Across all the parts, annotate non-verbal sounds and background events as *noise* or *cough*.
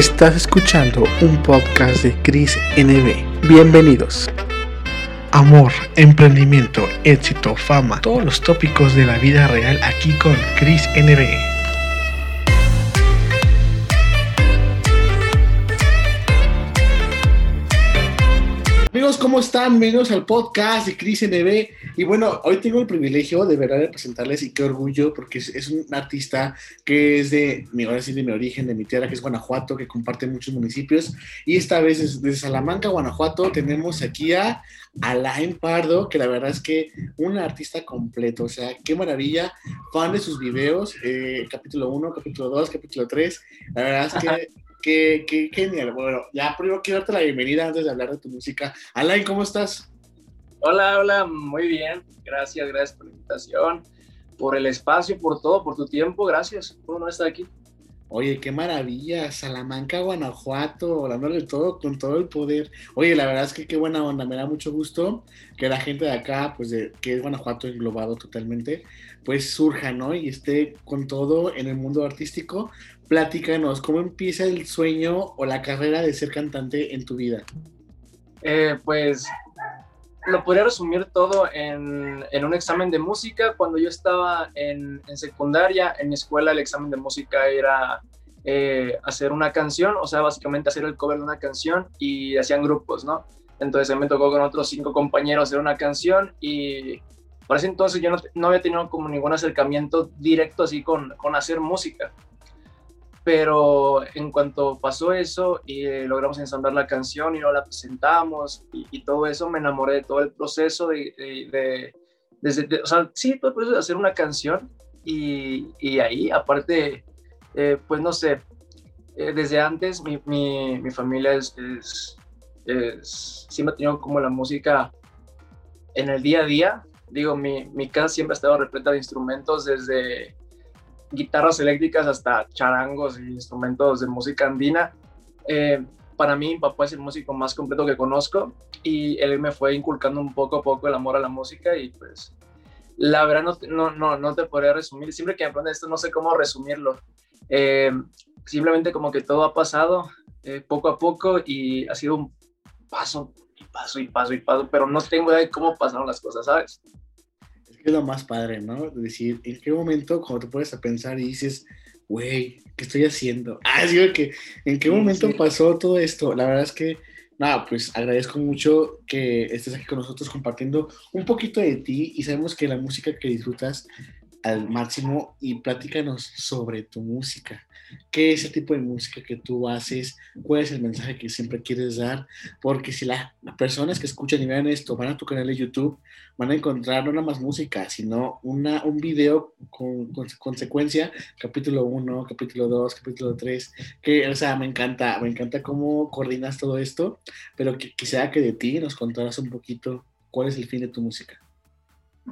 Estás escuchando un podcast de Chris NB. Bienvenidos. Amor, emprendimiento, éxito, fama, todos los tópicos de la vida real aquí con Chris NB. ¿Cómo están? Bienvenidos al podcast de Cris NB. Y bueno, hoy tengo el privilegio de verdad de presentarles y qué orgullo, porque es, un artista que es de mi, sí, mi origen, de mi tierra, que es Guanajuato, que comparte muchos municipios. Y esta vez desde, Salamanca, Guanajuato, tenemos aquí a Alain Pardo, que la verdad es que un artista completo, o sea, qué maravilla, fan de sus videos, eh, capítulo 1, capítulo 2, capítulo 3. La verdad es que *laughs* Qué, qué, genial. Bueno, ya primero quiero darte la bienvenida antes de hablar de tu música. Alain, ¿cómo estás? Hola, hola, muy bien. Gracias, gracias por la invitación, por el espacio, por todo, por tu tiempo. Gracias por no estar aquí. Oye, qué maravilla, Salamanca, Guanajuato, hablándole todo con todo el poder. Oye, la verdad es que qué buena onda, me da mucho gusto que la gente de acá, pues de, que es Guanajuato englobado totalmente, pues surja, ¿no? Y esté con todo en el mundo artístico, platícanos, ¿cómo empieza el sueño o la carrera de ser cantante en tu vida? Eh, pues lo podría resumir todo en, un examen de música. Cuando yo estaba en, secundaria, en mi escuela el examen de música era eh, hacer una canción, o sea, básicamente hacer el cover de una canción y hacían grupos, ¿no? Entonces me tocó con otros cinco compañeros hacer una canción y por ese entonces yo no, había tenido como ningún acercamiento directo así con hacer música pero en cuanto pasó eso y eh, logramos ensamblar la canción y no la presentamos y, todo eso, me enamoré de todo el proceso de, de, de, o sea, sí, todo el proceso de hacer una canción y, y ahí, aparte, eh, pues no sé, eh, desde antes mi, mi, mi familia es, es, es, siempre ha tenido como la música en el día a día, digo, mi, mi casa siempre ha estado repleta de instrumentos desde guitarras eléctricas hasta charangos y instrumentos de música andina. Eh, para mí, papá es el músico más completo que conozco y él me fue inculcando un poco a poco el amor a la música y pues la verdad no, no, no, no te podría resumir. Siempre que me preguntan esto no sé cómo resumirlo. Eh, simplemente como que todo ha pasado eh, poco a poco y ha sido un paso y paso y paso y paso, pero no tengo idea de cómo pasaron las cosas, ¿sabes? Es lo más padre, ¿no? Decir, ¿en qué momento cuando te puedes a pensar y dices, güey, ¿qué estoy haciendo? *laughs* Ah, digo que, ¿en qué momento pasó todo esto? La verdad es que, nada, pues agradezco mucho que estés aquí con nosotros compartiendo un poquito de ti y sabemos que la música que disfrutas al máximo y platícanos sobre tu música. ¿Qué es el tipo de música que tú haces? ¿Cuál es el mensaje que siempre quieres dar? Porque si las personas que escuchan y vean esto van a tu canal de YouTube, van a encontrar no nada más música, sino una, un video con, consecuencia, capítulo 1, capítulo 2, capítulo 3, que, o sea, me encanta, me encanta cómo coordinas todo esto, pero que, quisiera que de ti nos contaras un poquito cuál es el fin de tu música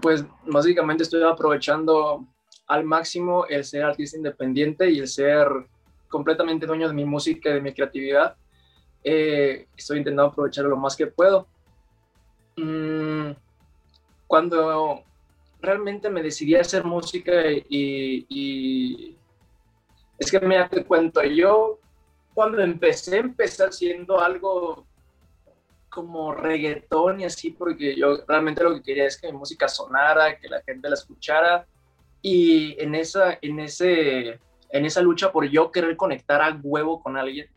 pues básicamente estoy aprovechando al máximo el ser artista independiente y el ser completamente dueño de mi música y de mi creatividad. Eh, estoy intentando aprovecharlo lo más que puedo. Mm, cuando realmente me decidí a hacer música y, es que me te cuento, yo cuando empecé, empecé haciendo algo como reggaetón y así, porque yo realmente lo que quería es que mi música sonara, que la gente la escuchara. Y en esa, en ese, en esa lucha por yo querer conectar a huevo con alguien,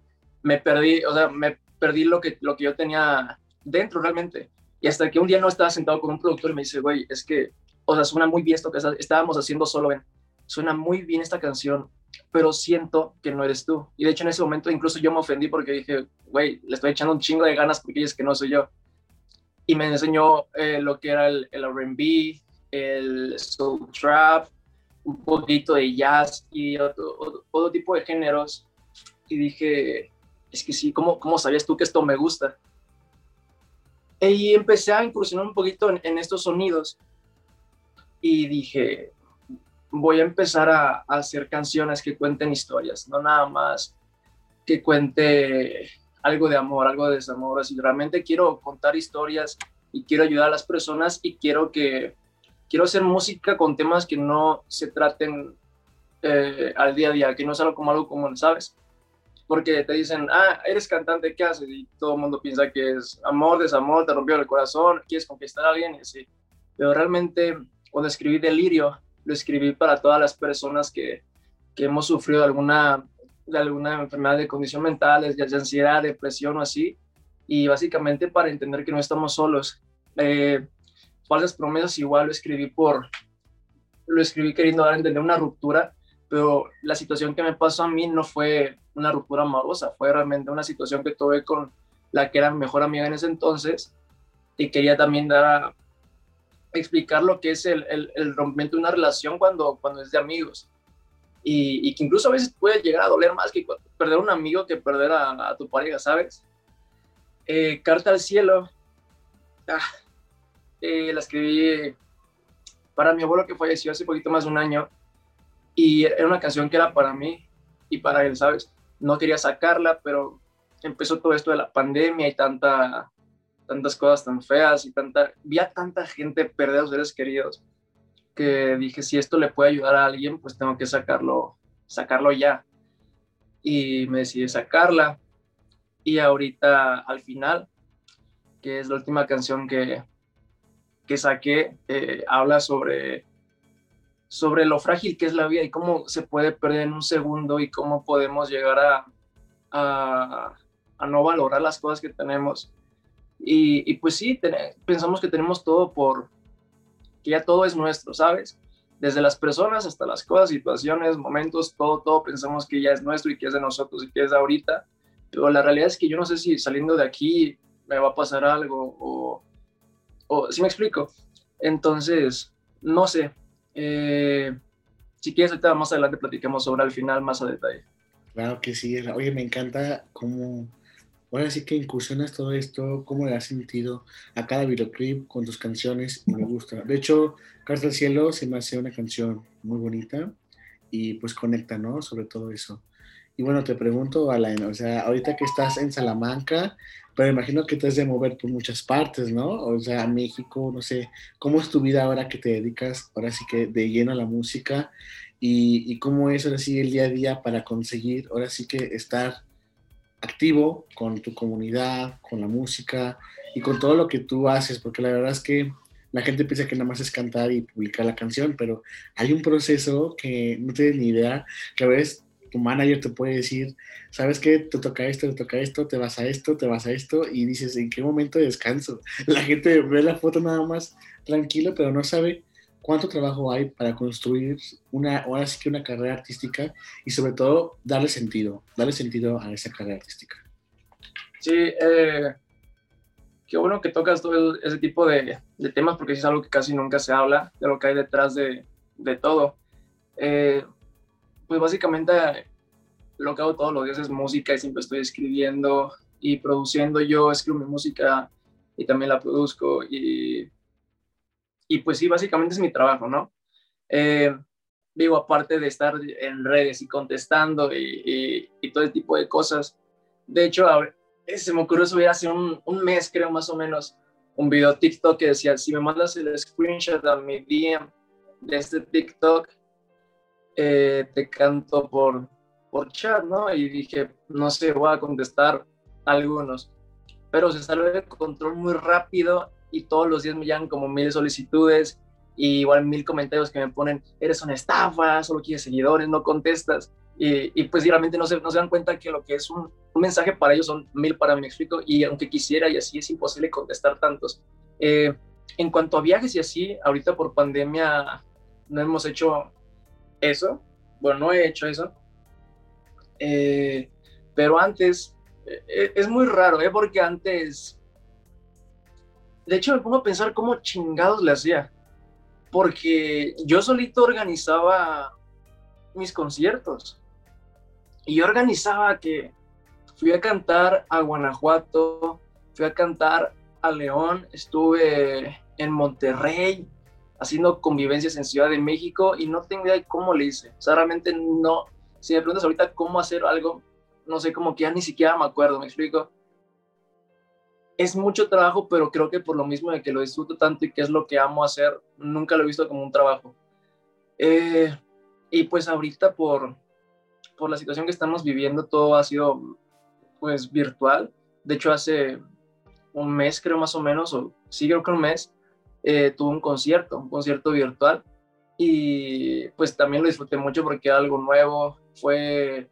me perdí, o sea, me perdí lo que, lo que yo tenía dentro realmente. Y hasta que un día no estaba sentado con un productor y me dice, güey, es que, o sea, suena muy bien esto que estábamos haciendo solo, ven, suena muy bien esta canción, pero siento que no eres tú. Y de hecho en ese momento incluso yo me ofendí porque dije, güey, le estoy echando un chingo de ganas porque es que no soy yo. Y me enseñó eh, lo que era el, el RB, el soul trap, un poquito de jazz y otro, tipo de géneros. Y dije, es que sí, ¿cómo, cómo sabías tú que esto me gusta? Y empecé a incursionar un poquito en, en estos sonidos. Y dije, voy a empezar a, hacer canciones que cuenten historias, no nada más que cuente algo de amor, algo de desamor. Así realmente quiero contar historias y quiero ayudar a las personas y quiero que quiero hacer música con temas que no se traten eh, al día a día, que no sea como algo común, ¿sabes? porque te dicen, ah, eres cantante, ¿qué haces? Y todo el mundo piensa que es amor, desamor, te rompió el corazón, quieres conquistar a alguien y así. Pero realmente, cuando escribí Delirio, lo escribí para todas las personas que, que hemos sufrido alguna, de alguna enfermedad de condición mental, de ansiedad, depresión o así, y básicamente para entender que no estamos solos. Eh, falsas promesas igual lo escribí por, lo escribí queriendo dar a entender una ruptura, pero la situación que me pasó a mí no fue una ruptura amorosa, fue realmente una situación que tuve con la que era mi mejor amiga en ese entonces y quería también dar a explicar lo que es el, el, rompimiento de una relación cuando, cuando es de amigos y, que incluso a veces puede llegar a doler más que perder un amigo que perder a, tu pareja, ¿sabes? Eh, Carta al cielo, ah, eh, la escribí para mi abuelo que falleció hace poquito más de un año y era una canción que era para mí y para él, ¿sabes? no quería sacarla, pero empezó todo esto de la pandemia y tanta, tantas cosas tan feas y tanta, vi a tanta gente perder a sus seres queridos que dije, si esto le puede ayudar a alguien, pues tengo que sacarlo, sacarlo ya. Y me decidí sacarla. Y ahorita al final, que es la última canción que, que saqué, eh, habla sobre sobre lo frágil que es la vida y cómo se puede perder en un segundo y cómo podemos llegar a, a, no valorar las cosas que tenemos. Y, pues sí, pensamos que tenemos todo por, que ya todo es nuestro, ¿sabes? Desde las personas hasta las cosas, situaciones, momentos, todo, todo pensamos que ya es nuestro y que es de nosotros y que es de ahorita. Pero la realidad es que yo no sé si saliendo de aquí me va a pasar algo o, o si me explico. Entonces, no sé, eh, si quieres, ahorita más adelante platiquemos sobre el final más a detalle. Claro que sí. Oye, me encanta cómo, ahora sí que incursionas todo esto, cómo le has sentido a cada videoclip con tus canciones, me gusta. De hecho, Carta al Cielo se me hace una canción muy bonita y pues conecta, ¿no? Sobre todo eso. Y bueno, te pregunto, Alain, o sea, ahorita que estás en Salamanca, pero imagino que te has de mover por muchas partes, ¿no? O sea, México, no sé, ¿cómo es tu vida ahora que te dedicas, ahora sí que de lleno a la música? Y, y cómo es ahora sí el día a día para conseguir, ahora sí que estar activo con tu comunidad, con la música y con todo lo que tú haces, porque la verdad es que la gente piensa que nada más es cantar y publicar la canción, pero hay un proceso que no tienes ni idea, que a veces tu manager te puede decir, ¿sabes qué? Te toca esto, te toca esto, te vas a esto, te vas a esto, y dices, ¿en qué momento descanso? *laughs* La gente ve la foto nada más tranquilo, pero no sabe cuánto trabajo hay para construir una, ahora sí que una carrera artística y sobre todo darle sentido, darle sentido a esa carrera artística. Sí, eh, qué bueno que tocas todo ese tipo de, temas porque es algo que casi nunca se habla, de lo que hay detrás de, de todo. Eh, pues básicamente lo que hago todos los días es música y siempre estoy escribiendo y produciendo. Yo escribo mi música y también la produzco y, y pues sí, básicamente es mi trabajo, ¿no? Eh, digo, aparte de estar en redes y contestando y, todo el tipo de cosas. De hecho, se me ocurrió subir hace un, un, mes, creo más o menos, un video TikTok que decía, si me mandas el screenshot a mi DM de este TikTok, eh, te canto por, por chat, ¿no? Y dije, no sé, voy a contestar algunos. Pero se salió de control muy rápido y todos los días me llegan como mil solicitudes y igual mil comentarios que me ponen, eres una estafa, solo quieres seguidores, no contestas. Y, y pues realmente no se, no se dan cuenta que lo que es un, un, mensaje para ellos son mil para mí, me explico, y aunque quisiera y así es imposible contestar tantos. Eh, en cuanto a viajes y así, ahorita por pandemia no hemos hecho eso. Bueno, no he hecho eso. Eh, pero antes, eh, es muy raro, ¿eh? Porque antes, de hecho me pongo a pensar cómo chingados le hacía. Porque yo solito organizaba mis conciertos. Y yo organizaba que fui a cantar a Guanajuato, fui a cantar a León, estuve en Monterrey, haciendo convivencias en Ciudad de México y no tengo idea de cómo le hice. O sea, realmente no. Si me preguntas ahorita cómo hacer algo, no sé, como que ya ni siquiera me acuerdo, ¿me explico? Es mucho trabajo, pero creo que por lo mismo de que lo disfruto tanto y que es lo que amo hacer, nunca lo he visto como un trabajo. Eh, y pues ahorita por, por la situación que estamos viviendo, todo ha sido pues virtual. De hecho, hace un mes, creo más o menos, o sí creo que un mes, eh, tuve un concierto, un concierto virtual. Y pues también lo disfruté mucho porque era algo nuevo, fue,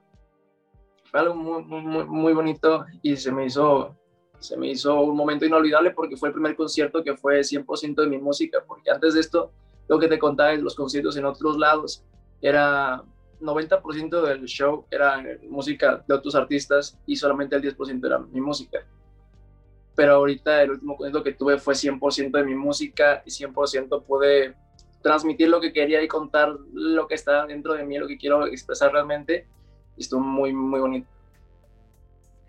fue algo muy, muy, muy bonito y se me hizo se me hizo un momento inolvidable porque fue el primer concierto que fue 100% de mi música, porque antes de esto, lo que te contaba es los conciertos en otros lados, era 90% del show era música de otros artistas y solamente el 10% era mi música. Pero ahorita el último concierto que tuve fue 100% de mi música y 100% pude transmitir lo que quería y contar lo que está dentro de mí, lo que quiero expresar realmente. Y estuvo muy, muy bonito.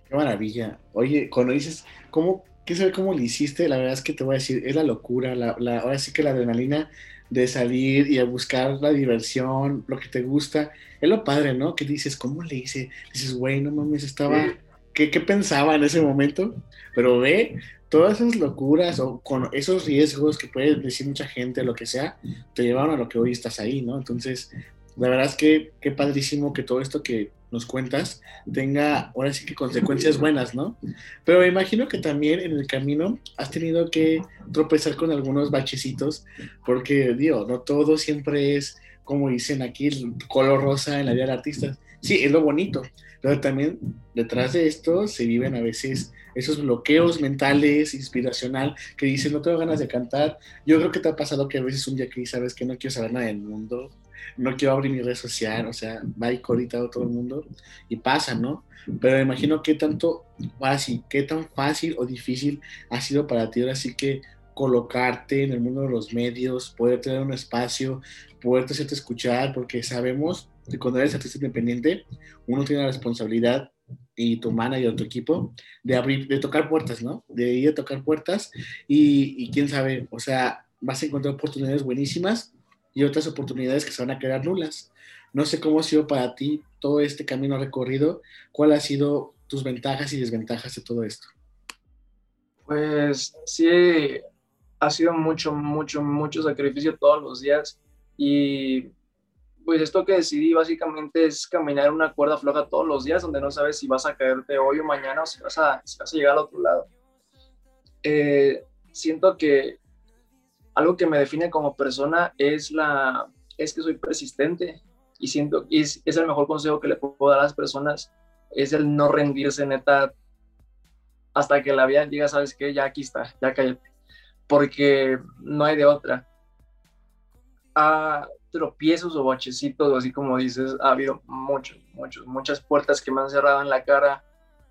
Qué maravilla. Oye, cuando dices, ¿cómo, qué sabe cómo lo hiciste? La verdad es que te voy a decir, es la locura, la, la, ahora sí que la adrenalina de salir y a buscar la diversión, lo que te gusta. Es lo padre, ¿no? Que dices, ¿cómo le hice? Dices, güey, no mames, estaba... ¿Qué, ¿Qué pensaba en ese momento? Pero ve, todas esas locuras o con esos riesgos que puede decir mucha gente, lo que sea, te llevaron a lo que hoy estás ahí, ¿no? Entonces, la verdad es que qué padrísimo que todo esto que nos cuentas tenga ahora sí que consecuencias buenas, ¿no? Pero me imagino que también en el camino has tenido que tropezar con algunos bachecitos, porque, digo, no todo siempre es, como dicen aquí, el color rosa en la vida del artista. Sí, es lo bonito, pero también detrás de esto se viven a veces esos bloqueos mentales, inspiracional, que dicen, no tengo ganas de cantar. Yo creo que te ha pasado que a veces un día que sabes que no quiero saber nada del mundo, no quiero abrir mi red social, o sea, va y ahorita todo el mundo y pasa, ¿no? Pero me imagino qué tanto fácil, qué tan fácil o difícil ha sido para ti ahora sí que colocarte en el mundo de los medios, poder tener un espacio, poder hacerte escuchar, porque sabemos cuando eres artista independiente, uno tiene la responsabilidad y tu manager tu equipo de abrir, de tocar puertas, ¿no? De ir a tocar puertas y, y quién sabe, o sea, vas a encontrar oportunidades buenísimas y otras oportunidades que se van a quedar nulas. No sé cómo ha sido para ti todo este camino recorrido, cuál ha sido tus ventajas y desventajas de todo esto. Pues sí, ha sido mucho, mucho, mucho sacrificio todos los días y pues esto que decidí básicamente es caminar una cuerda floja todos los días donde no sabes si vas a caerte hoy o mañana o si vas a, si vas a llegar al otro lado. Eh, siento que algo que me define como persona es, la, es que soy persistente y siento que es, es el mejor consejo que le puedo dar a las personas, es el no rendirse neta hasta que la vida diga, sabes qué, ya aquí está, ya cállate, porque no hay de otra. A tropiezos o bachecitos, así como dices, ha habido muchos, muchos, muchas puertas que me han cerrado en la cara,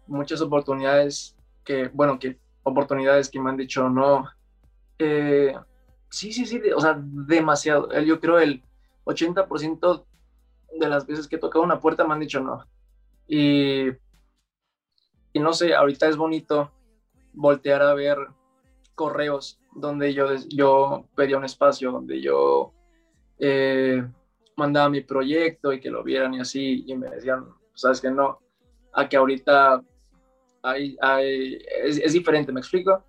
muchas oportunidades que, bueno, que oportunidades que me han dicho no. Eh, Sí, sí, sí, o sea, demasiado. Yo creo el 80% de las veces que he tocado una puerta me han dicho no. Y, y no sé, ahorita es bonito voltear a ver correos donde yo, yo pedía un espacio, donde yo eh, mandaba mi proyecto y que lo vieran y así, y me decían, sabes que no, a que ahorita hay, hay, es, es diferente, ¿me explico?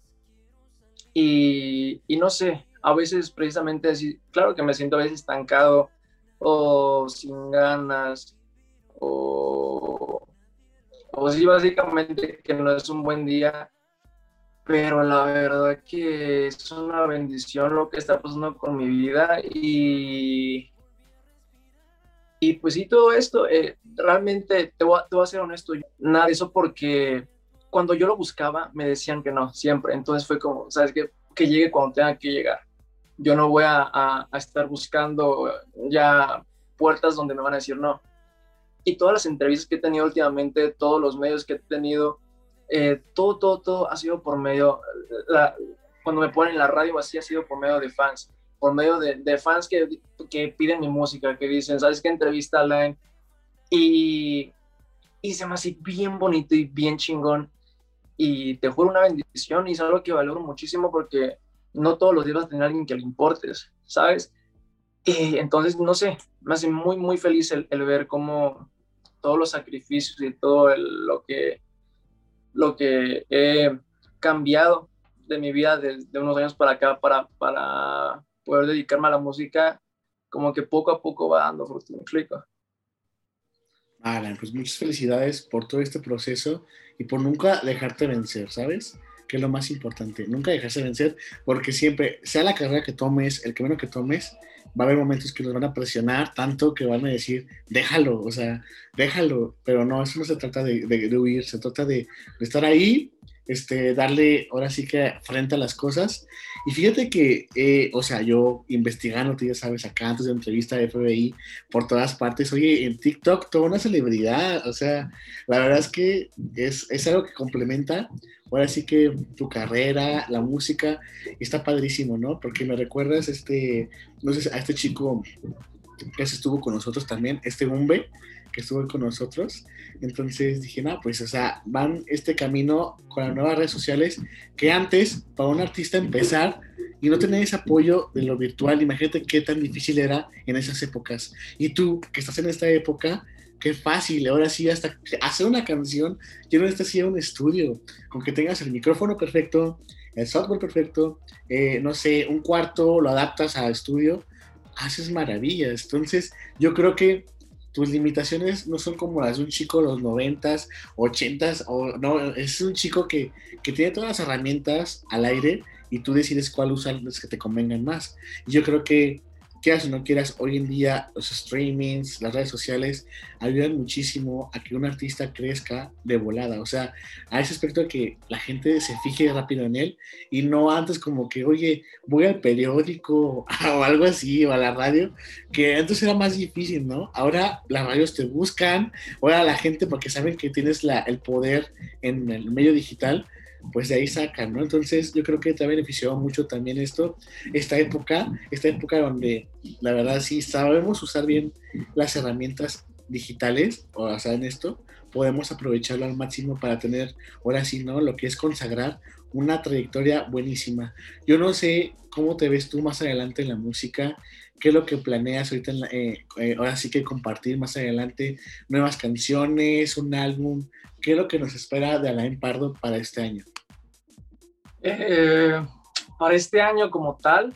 Y, y no sé, a veces precisamente así, claro que me siento a veces estancado o sin ganas o, o sí básicamente que no es un buen día, pero la verdad que es una bendición lo que está pasando con mi vida y, y pues sí, todo esto, eh, realmente te voy, a, te voy a ser honesto, nada de eso porque cuando yo lo buscaba me decían que no, siempre, entonces fue como, ¿sabes qué? Que llegue cuando tenga que llegar yo no voy a, estar buscando ya puertas donde me van a decir no. Y todas las entrevistas que he tenido últimamente, todos los medios que he tenido, eh, todo, todo, todo ha sido por medio, cuando me ponen en la radio así ha sido por medio de fans, por medio de, fans que, que, piden mi música, que dicen, ¿sabes qué entrevista, Alain? Y, y se me hace bien bonito y bien chingón. Y te juro una bendición y es algo que valoro muchísimo porque no todos los días vas a tener a alguien que le importes, ¿sabes? Y entonces, no sé, me hace muy, muy feliz el, ver cómo todos los sacrificios y todo lo, que, lo que he cambiado de mi vida de, unos años para acá para, para poder dedicarme a la música, como que poco a poco va dando fruto, ¿me explico? Alan, pues muchas felicidades por todo este proceso y por nunca dejarte vencer, ¿sabes? Que es lo más importante, nunca dejarse vencer, porque siempre, sea la carrera que tomes, el camino que tomes, va a haber momentos que nos van a presionar tanto que van a decir, déjalo, o sea, déjalo, pero no, eso no se trata de, de, huir, se trata de, de estar ahí este, darle ahora sí que frente a las cosas. Y fíjate que, eh, o sea, yo investigando, tú ya sabes, acá antes de entrevista de FBI, por todas partes, oye, en TikTok toda una celebridad, o sea, la verdad es que es, es algo que complementa, ahora sí que tu carrera, la música, está padrísimo, ¿no? Porque me recuerdas, este, no sé, a este chico que estuvo con nosotros también, este Umbe, que estuvo con nosotros. Entonces dije, no, pues, o sea, van este camino con las nuevas redes sociales que antes, para un artista empezar y no tener ese apoyo de lo virtual, imagínate qué tan difícil era en esas épocas. Y tú, que estás en esta época, qué fácil, ahora sí, hasta hacer una canción, yo no necesitas ir un estudio, con que tengas el micrófono perfecto, el software perfecto, eh, no sé, un cuarto, lo adaptas a estudio, haces maravillas. Entonces, yo creo que tus limitaciones no son como las de un chico de los noventas, ochentas, o no, es un chico que, que, tiene todas las herramientas al aire y tú decides cuál usar las que te convengan más. Yo creo que quieras o no quieras, hoy en día los streamings, las redes sociales ayudan muchísimo a que un artista crezca de volada. O sea, a ese aspecto de que la gente se fije rápido en él y no antes como que, oye, voy al periódico *laughs* o algo así, o a la radio, que antes era más difícil, ¿no? Ahora las radios te buscan, ahora la gente, porque saben que tienes la, el poder en el medio digital, pues de ahí sacan, ¿no? Entonces yo creo que te ha beneficiado mucho también esto, esta época, esta época donde la verdad sí sabemos usar bien las herramientas digitales, o sea, en esto, podemos aprovecharlo al máximo para tener, ahora sí, ¿no? Lo que es consagrar una trayectoria buenísima. Yo no sé cómo te ves tú más adelante en la música, qué es lo que planeas ahorita, eh, eh, ahora sí que compartir más adelante, nuevas canciones, un álbum, qué es lo que nos espera de Alain Pardo para este año. Eh, para este año como tal,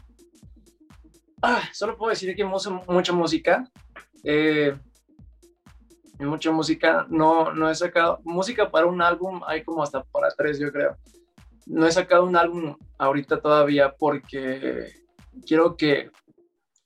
ah, solo puedo decir que mucha música. Eh, mucha música. No, no he sacado música para un álbum, hay como hasta para tres, yo creo. No he sacado un álbum ahorita todavía porque quiero que,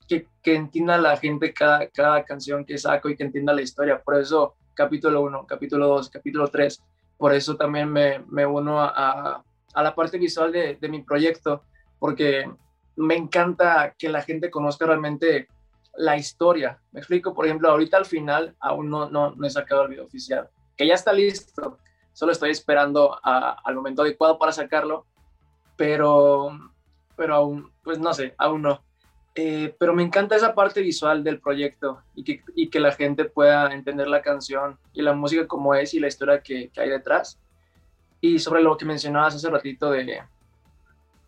que, entienda la gente cada, cada canción que saco y que entienda la historia. Por eso, capítulo 1, capítulo 2, capítulo 3. Por eso también me, me uno a, a la parte visual de, de, mi proyecto, porque me encanta que la gente conozca realmente la historia. Me explico, por ejemplo, ahorita al final aún no, no, no he sacado el video oficial, que ya está listo, solo estoy esperando al momento adecuado para sacarlo, pero, pero aún, pues no sé, aún no. Eh, pero me encanta esa parte visual del proyecto y que, y que, la gente pueda entender la canción y la música como es y la historia que, que hay detrás. Y sobre lo que mencionabas hace ratito de,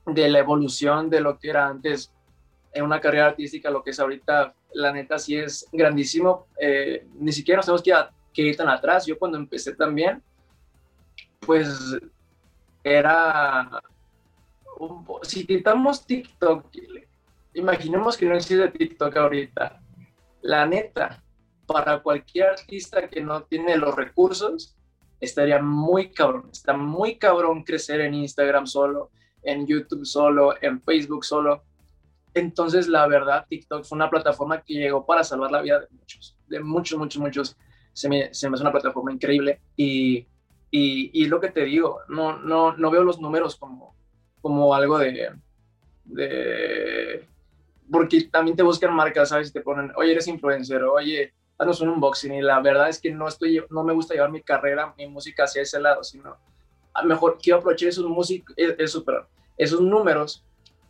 de la evolución de lo que era antes en una carrera artística, lo que es ahorita, la neta sí es grandísimo. Eh, ni siquiera nos tenemos que, que, ir tan atrás. Yo cuando empecé también, pues era... Un, si quitamos TikTok, imaginemos que no existe TikTok ahorita. La neta, para cualquier artista que no tiene los recursos, estaría muy cabrón, está muy cabrón crecer en Instagram solo, en YouTube solo, en Facebook solo. Entonces, la verdad, TikTok fue una plataforma que llegó para salvar la vida de muchos, de muchos, muchos, muchos. Se me, se me hace una plataforma increíble y, y, y, lo que te digo, no, no, no veo los números como, como algo de, de... Porque también te buscan marcas, ¿sabes? Te ponen, oye, eres influencer, oye, haznos un unboxing. Y la verdad es que no, estoy, no me gusta llevar mi carrera, mi música hacia ese lado, sino a mejor quiero aprovechar esos, músicos, esos, esos números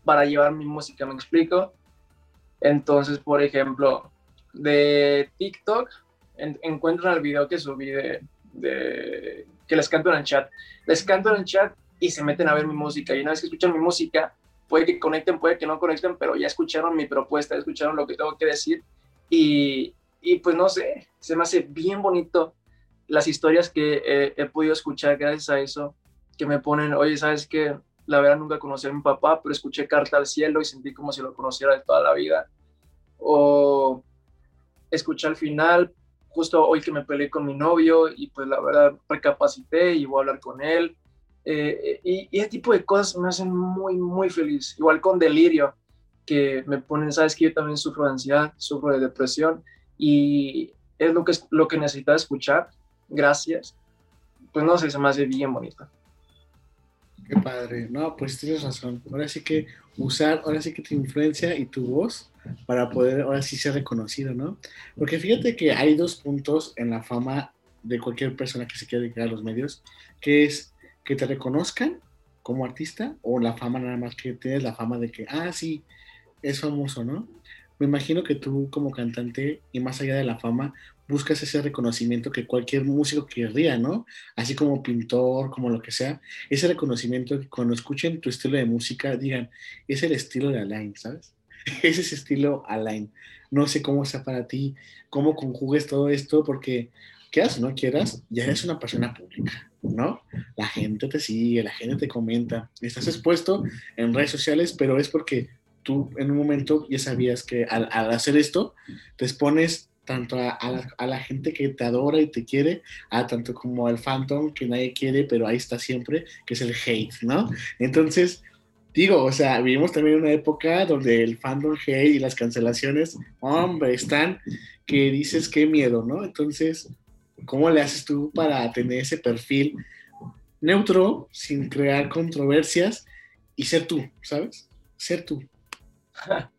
para llevar mi música, ¿me explico? Entonces, por ejemplo, de TikTok, encuentran el video que subí de, de, que les canto en el chat. Les canto en el chat y se meten a ver mi música. Y una vez que escuchan mi música, puede que conecten, puede que no conecten, pero ya escucharon mi propuesta, escucharon lo que tengo que decir. Y, y pues no sé, se me hace bien bonito las historias que he podido escuchar gracias a eso, que me ponen, oye, ¿sabes qué? La verdad nunca conocí a mi papá, pero escuché Carta al Cielo y sentí como si lo conociera de toda la vida. O escuché al final justo hoy que me peleé con mi novio y pues la verdad recapacité y voy a hablar con él. Eh, y, ese tipo de cosas me hacen muy, muy feliz. Igual con delirio, que me ponen, sabes que yo también sufro de ansiedad, sufro de depresión y es lo que, lo que necesitaba escuchar. Gracias. Pues no sé, se me hace bien bonito. Qué padre. No, pues tienes razón. Ahora sí que usar, ahora sí que tu influencia y tu voz para poder ahora sí ser reconocido, ¿no? Porque fíjate que hay dos puntos en la fama de cualquier persona que se quiera dedicar a los medios, que es que te reconozcan como artista o la fama nada más que tienes la fama de que, ah, sí, es famoso, ¿no? Me imagino que tú como cantante y más allá de la fama buscas ese reconocimiento que cualquier músico querría, ¿no? Así como pintor, como lo que sea, ese reconocimiento que cuando escuchen tu estilo de música digan, es el estilo de Alain, ¿sabes? *laughs* Es ese estilo Alain. No sé cómo sea para ti, cómo conjugues todo esto, porque quieras o no quieras, ya eres una persona pública, ¿no? La gente te sigue, la gente te comenta, estás expuesto en redes sociales, pero es porque tú en un momento ya sabías que al, hacer esto, te expones tanto a, la, gente que te adora y te quiere, a tanto como al phantom que nadie quiere, pero ahí está siempre, que es el hate, ¿no? Entonces, digo, o sea, vivimos también una época donde el fandom hate y las cancelaciones, hombre, están que dices qué miedo, ¿no? Entonces, ¿cómo le haces tú para tener ese perfil neutro, sin crear controversias y ser tú, ¿sabes? Ser tú. *laughs*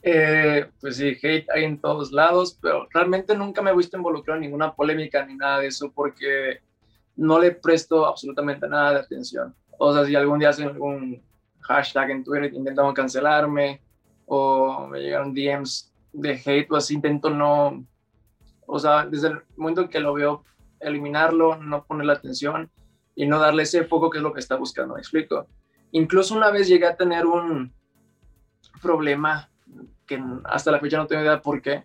Eh, pues sí, hate hay en todos lados, pero realmente nunca me he visto involucrado en ninguna polémica ni nada de eso porque no le presto absolutamente nada de atención. O sea, si algún día hacen algún hashtag en Twitter intentaban cancelarme o me llegaron DMs de hate o así, intento no, o sea, desde el momento en que lo veo, eliminarlo, no ponerle atención y no darle ese foco que es lo que está buscando, ¿me explico? Incluso una vez llegué a tener un, problema que hasta la fecha no tengo idea por qué,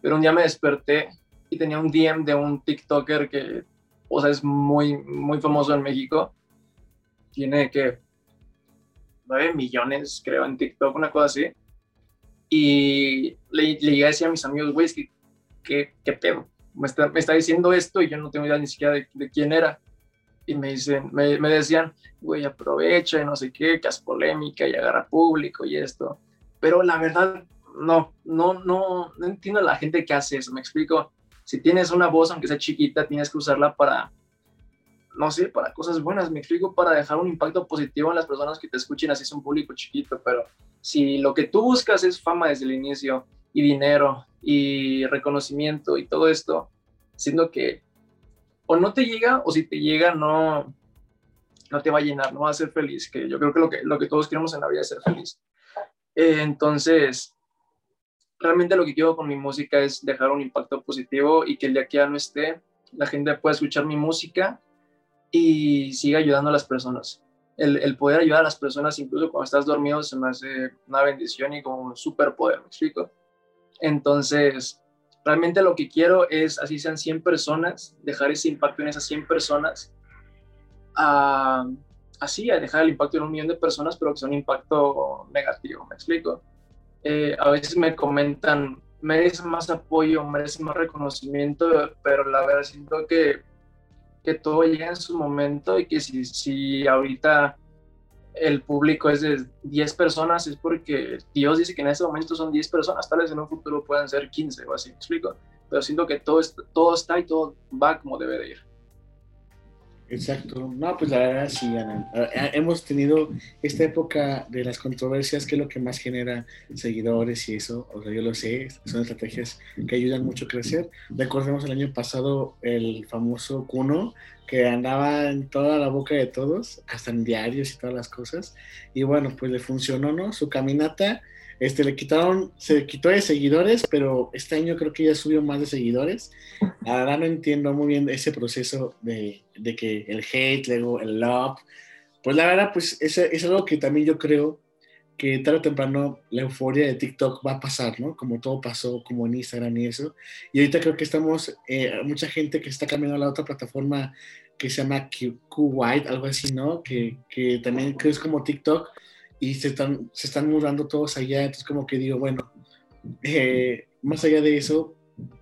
pero un día me desperté y tenía un DM de un TikToker que, o sea, es muy, muy famoso en México. Tiene que 9 millones, creo, en TikTok, una cosa así. Y le, le llegué a decir a mis amigos, güey, que, que, ¿qué pedo? Me está, me está, diciendo esto y yo no tengo idea ni siquiera de, de quién era. Y me, dicen, me, me decían, güey, aprovecha y no sé qué, que es polémica y agarra público y esto pero la verdad, no, no, no, no entiendo a la gente que hace eso, me explico. Si tienes una voz, aunque sea chiquita, tienes que usarla para, no sé, para cosas buenas, me explico, para dejar un impacto positivo en las personas que te escuchen, así es un público chiquito, pero si lo que tú buscas es fama desde el inicio y dinero y reconocimiento y todo esto, siendo que o no te llega o si te llega no, no te va a llenar, no va a ser feliz, que yo creo que lo que, lo que todos queremos en la vida es ser feliz. Eh, entonces, realmente lo que quiero con mi música es dejar un impacto positivo y que el día que ya no esté, la gente pueda escuchar mi música y siga ayudando a las personas. El, el, poder ayudar a las personas, incluso cuando estás dormido, se me hace una bendición y como un superpoder, ¿me explico? Entonces, realmente lo que quiero es, así sean 100 personas, dejar ese impacto en esas 100 personas. a así, a dejar el impacto en un millón de personas, pero que sea un impacto negativo, ¿me explico? Eh, a veces me comentan, merece más apoyo, merece más reconocimiento, pero la verdad siento que, que todo llega en su momento y que si, si ahorita el público es de 10 personas es porque Dios dice que en ese momento son 10 personas, tal vez en un futuro puedan ser 15 o así, ¿me explico? Pero siento que todo, todo está y todo va como debe de ir. Exacto. No, pues la verdad sí, Ana. Hemos tenido esta época de las controversias, que es lo que más genera seguidores y eso. O sea, yo lo sé, son estrategias que ayudan mucho a crecer. Recordemos el año pasado el famoso Kuno, que andaba en toda la boca de todos, hasta en diarios y todas las cosas. Y bueno, pues le funcionó, ¿no? Su caminata este, le quitaron, se quitó de seguidores, pero este año creo que ya subió más de seguidores. La verdad no entiendo muy bien ese proceso de, de que el hate, luego el love. Pues la verdad, pues es, es algo que también yo creo que tarde o temprano la euforia de TikTok va a pasar, ¿no? Como todo pasó, como en Instagram y eso. Y ahorita creo que estamos, eh, mucha gente que está cambiando a la otra plataforma que se llama Q, White, algo así, ¿no? Que, que también creo es como TikTok y se están, se están mudando todos allá, entonces como que digo, bueno, eh, más allá de eso,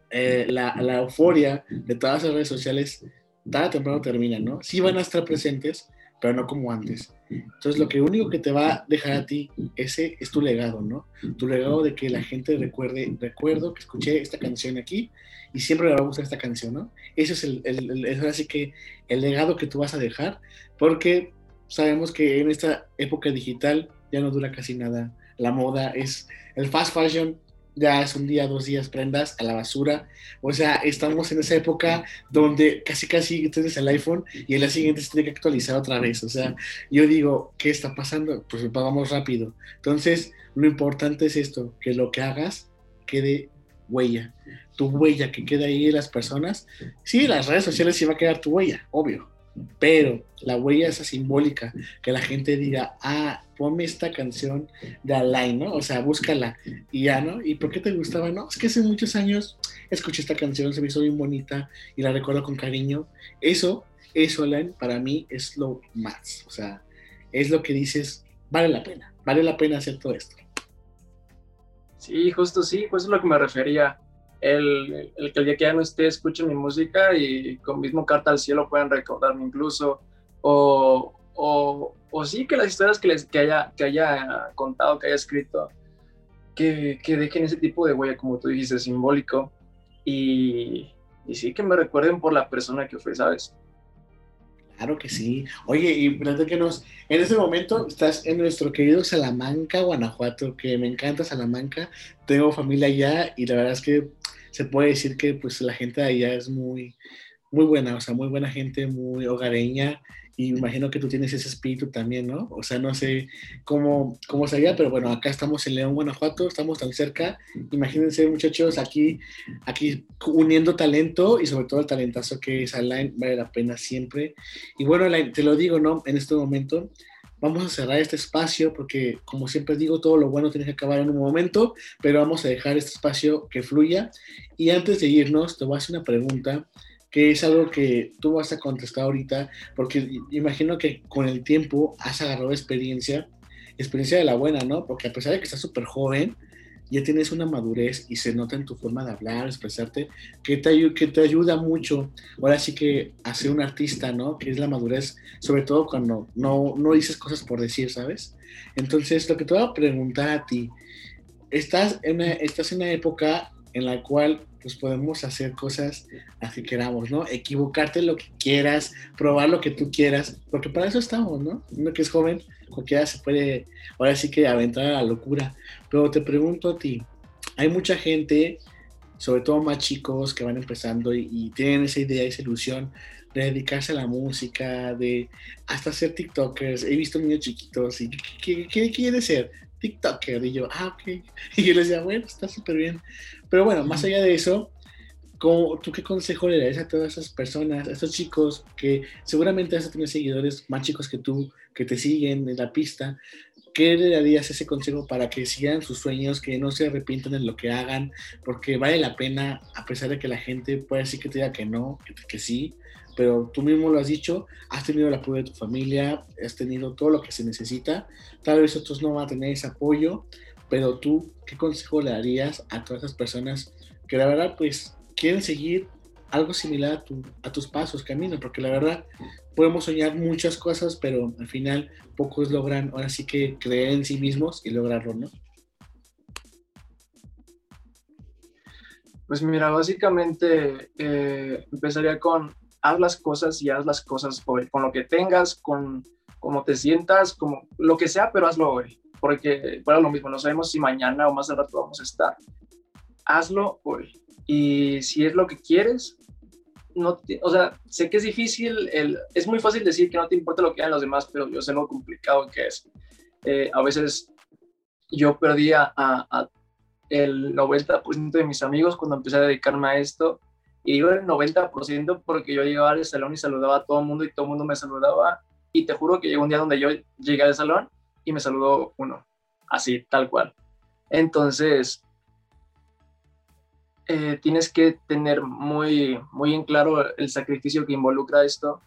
eh, la, la, euforia de todas las redes sociales, tarde o temprano termina, ¿no? Sí van a estar presentes, pero no como antes. Entonces, lo que único que te va a dejar a ti, ese es tu legado, ¿no? Tu legado de que la gente recuerde, recuerdo que escuché esta canción aquí y siempre me va a gustar esta canción, ¿no? Ese es el, el, el así que el legado que tú vas a dejar, porque sabemos que en esta época digital ya no dura casi nada. La moda es el fast fashion, ya es un día, dos días, prendas a la basura. O sea, estamos en esa época donde casi casi tienes el iPhone y en la siguiente se tiene que actualizar otra vez. O sea, yo digo, ¿qué está pasando? Pues pagamos rápido. Entonces, lo importante es esto, que lo que hagas quede huella. Tu huella que quede ahí en las personas. Sí, las redes sociales sí va a quedar tu huella, obvio. Pero la huella esa simbólica, que la gente diga, ah, ponme esta canción de Alain, ¿no? O sea, búscala y ya, ¿no? ¿Y por qué te gustaba? No, es que hace muchos años escuché esta canción, se me hizo bien bonita y la recuerdo con cariño. Eso, eso, Alain, para mí es lo más. O sea, es lo que dices, vale la pena, vale la pena hacer todo esto. Sí, justo sí, pues es lo que me refería el, el, que el día que ya no esté escuchen mi música y con mismo carta al cielo puedan recordarme incluso, o, o, o sí que las historias que, les, que, haya, que haya contado, que haya escrito, que, que dejen ese tipo de huella, como tú dijiste, simbólico, y, y sí que me recuerden por la persona que fue, ¿sabes? Claro que sí. Oye, y que nos, en este momento estás en nuestro querido Salamanca, Guanajuato, que me encanta Salamanca. Tengo familia allá y la verdad es que se puede decir que pues la gente de allá es muy, muy buena, o sea, muy buena gente, muy hogareña. Y imagino que tú tienes ese espíritu también, ¿no? O sea, no sé cómo, cómo sería, pero bueno, acá estamos en León, Guanajuato, estamos tan cerca. Imagínense, muchachos, aquí, aquí uniendo talento y sobre todo el talentazo que es Alain, vale la pena siempre. Y bueno, Alain, te lo digo, ¿no? En este momento, vamos a cerrar este espacio porque, como siempre digo, todo lo bueno tiene que acabar en un momento, pero vamos a dejar este espacio que fluya. Y antes de irnos, te voy a hacer una pregunta que es algo que tú vas a contestar ahorita, porque imagino que con el tiempo has agarrado experiencia, experiencia de la buena, ¿no? Porque a pesar de que estás súper joven, ya tienes una madurez y se nota en tu forma de hablar, expresarte, que te, que te ayuda mucho. Ahora sí que a ser un artista, ¿no? Que es la madurez, sobre todo cuando no, no dices cosas por decir, ¿sabes? Entonces, lo que te voy a preguntar a ti, estás en una, estás en una época en la cual pues podemos hacer cosas así queramos, ¿no? Equivocarte lo que quieras, probar lo que tú quieras, porque para eso estamos, ¿no? Uno que es joven, cualquiera se puede, ahora sí que aventar a la locura. Pero te pregunto a ti, hay mucha gente, sobre todo más chicos que van empezando y, tienen esa idea, esa ilusión de dedicarse a la música, de hasta ser TikTokers. He visto niños chiquitos y ¿qué, qué quiere ser? TikToker. Y yo, ah, ok. *laughs* Y yo les decía, bueno, está súper bien. Pero bueno, más allá de eso, ¿tú qué consejo le darías a todas esas personas, a esos chicos que seguramente vas a tener seguidores más chicos que tú, que te siguen en la pista? ¿Qué le darías ese consejo para que sigan sus sueños, que no se arrepientan en lo que hagan? Porque vale la pena, a pesar de que la gente puede decir que te diga que no, que, que sí, pero tú mismo lo has dicho, has tenido el apoyo de tu familia, has tenido todo lo que se necesita. Tal vez otros no van a tener ese apoyo, pero tú, ¿qué consejo le darías a todas esas personas que la verdad, pues, quieren seguir algo similar a, tus pasos, camino? Porque la verdad, podemos soñar muchas cosas, pero al final pocos logran, ahora sí que creer en sí mismos y lograrlo, ¿no? Pues mira, básicamente eh, empezaría con haz las cosas y haz las cosas hoy, con lo que tengas, con cómo te sientas, como lo que sea, pero hazlo hoy, porque para lo mismo, no sabemos si mañana o más al rato vamos a estar. Hazlo hoy. Y si es lo que quieres, no o sea, sé que es difícil, el, es muy fácil decir que no te importa lo que hagan los demás, pero yo sé lo complicado que es. Eh, a veces yo perdía a, a el 90% de mis amigos cuando empecé a dedicarme a esto y iba el 90% porque yo llegaba al salón y saludaba a todo el mundo y todo el mundo me saludaba. Y te juro que llegó un día donde yo llegué al salón y me saludó uno, así, tal cual. Entonces, eh, tienes que tener muy, muy en claro el sacrificio que involucra esto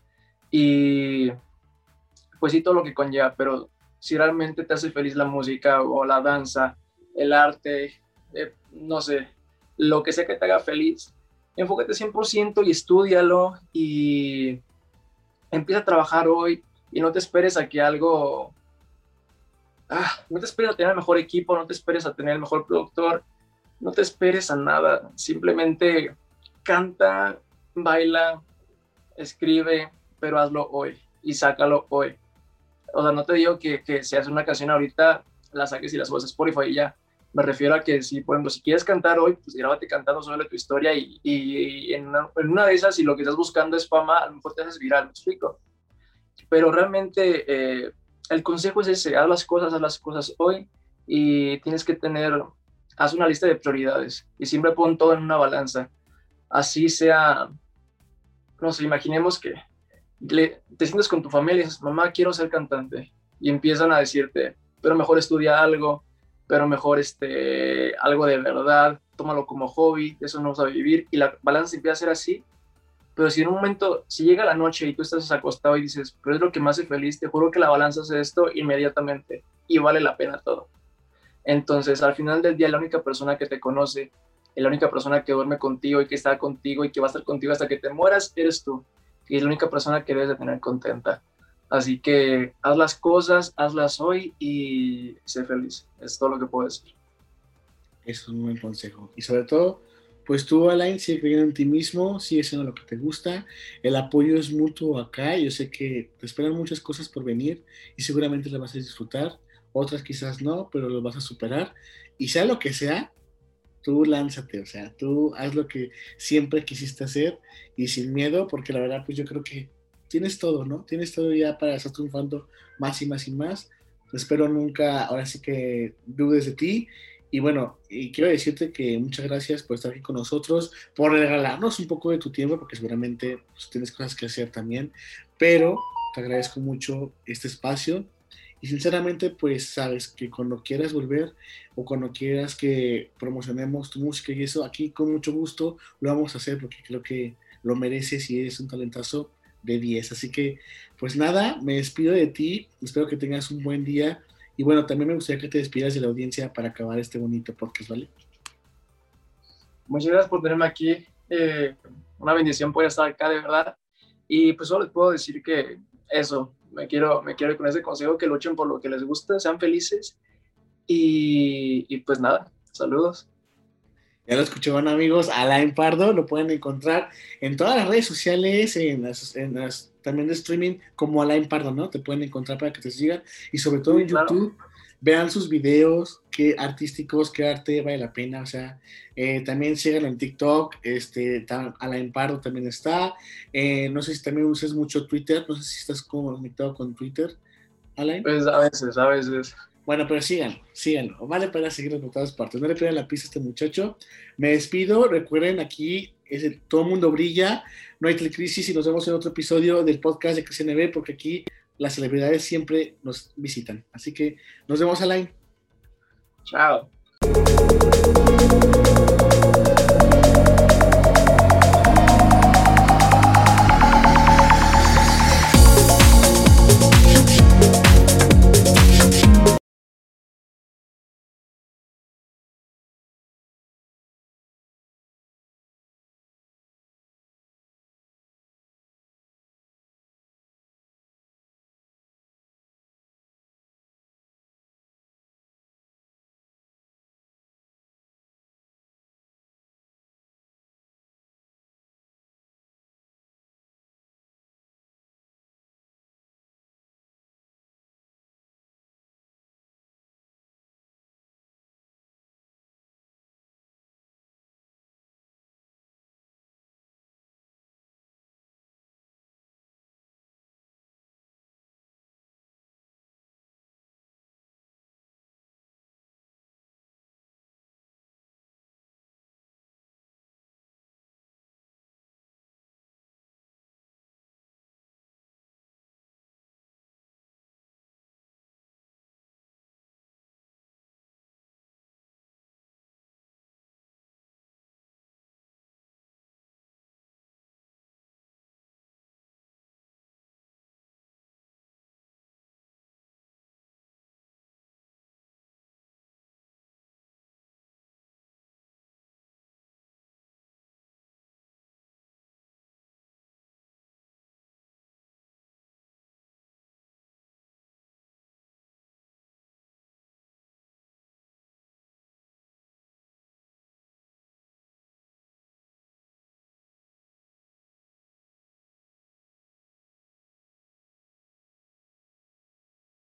y pues sí, todo lo que conlleva, pero si realmente te hace feliz la música o la danza, el arte, eh, no sé, lo que sea que te haga feliz, enfócate 100% y estudialo y empieza a trabajar hoy y no te esperes a que algo... Ah, no te esperes a tener el mejor equipo, no te esperes a tener el mejor productor, no te esperes a nada, simplemente canta, baila, escribe, pero hazlo hoy y sácalo hoy. O sea, no te digo que, que si haces una canción ahorita, la saques y las subas a Spotify y ya. Me refiero a que si, por ejemplo, si quieres cantar hoy, pues grábate cantando sobre tu historia y, y en, una, de esas, si lo que estás buscando es fama, a lo mejor te haces viral, me explico. Pero realmente eh, el consejo es ese, haz las cosas, haz las cosas hoy y tienes que tener, haz una lista de prioridades y siempre pon todo en una balanza. Así sea, no sé, imaginemos que te sientes con tu familia y dices, mamá, quiero ser cantante. Y empiezan a decirte, pero mejor estudia algo, pero mejor este, algo de verdad, tómalo como hobby, eso no vas a vivir. Y la balanza empieza a ser así. Pero si en un momento, si llega la noche y tú estás acostado y dices, pero es lo que me hace feliz, te juro que la balanza hace esto inmediatamente y vale la pena todo. Entonces, al final del día, la única persona que te conoce, la única persona que duerme contigo y que está contigo y que va a estar contigo hasta que te mueras, eres tú y es la única persona que debes de tener contenta. Así que haz las cosas, hazlas hoy y sé feliz. Es todo lo que puedo decir. Eso es un buen consejo. Y sobre todo, pues tú, Alain, sigue creyendo en ti mismo, sigue siendo lo que te gusta. El apoyo es mutuo acá. Yo sé que te esperan muchas cosas por venir y seguramente las vas a disfrutar. Otras quizás no, pero lo vas a superar. Y sea lo que sea, tú lánzate, o sea, tú haz lo que siempre quisiste hacer y sin miedo, porque la verdad, pues yo creo que tienes todo, ¿no? Tienes todo ya para estar triunfando más y más y más. Espero nunca, ahora sí que dudes de ti. Y bueno, y quiero decirte que muchas gracias por estar aquí con nosotros, por regalarnos un poco de tu tiempo, porque seguramente pues, tienes cosas que hacer también, pero te agradezco mucho este espacio y sinceramente, pues sabes que cuando quieras volver o cuando quieras que promocionemos tu música y eso, aquí con mucho gusto lo vamos a hacer porque creo que lo mereces y eres un talentazo de 10. Así que, pues nada, me despido de ti, espero que tengas un buen día y bueno, también me gustaría que te despidas de la audiencia para acabar este bonito podcast, ¿vale? Muchas gracias por tenerme aquí. Eh, una bendición poder estar acá, de verdad. Y pues solo les puedo decir que eso, me quiero, me quiero con ese consejo, que luchen por lo que les gusta, sean felices y pues nada, saludos. Ya lo escuchaban amigos, Alain Pardo, lo pueden encontrar en todas las redes sociales, en las, en las también de streaming como Alain Pardo, ¿no? Te pueden encontrar para que te sigan y sobre todo en YouTube vean sus videos, qué artísticos, qué arte vale la pena, o sea, eh, también sigan en TikTok, este, Alain Pardo también está, eh, no sé si también usas mucho Twitter, no sé si estás conectado con Twitter, Alain. Pues a veces, a veces. Bueno, pero sigan, síganlo, vale para seguirlo por todas partes, no le pierdan la pista a este muchacho, me despido, recuerden aquí, es el, todo mundo brilla, no hay crisis y nos vemos en otro episodio del podcast de CCNB porque aquí las celebridades siempre nos visitan. Así que nos vemos, Alain. Chao.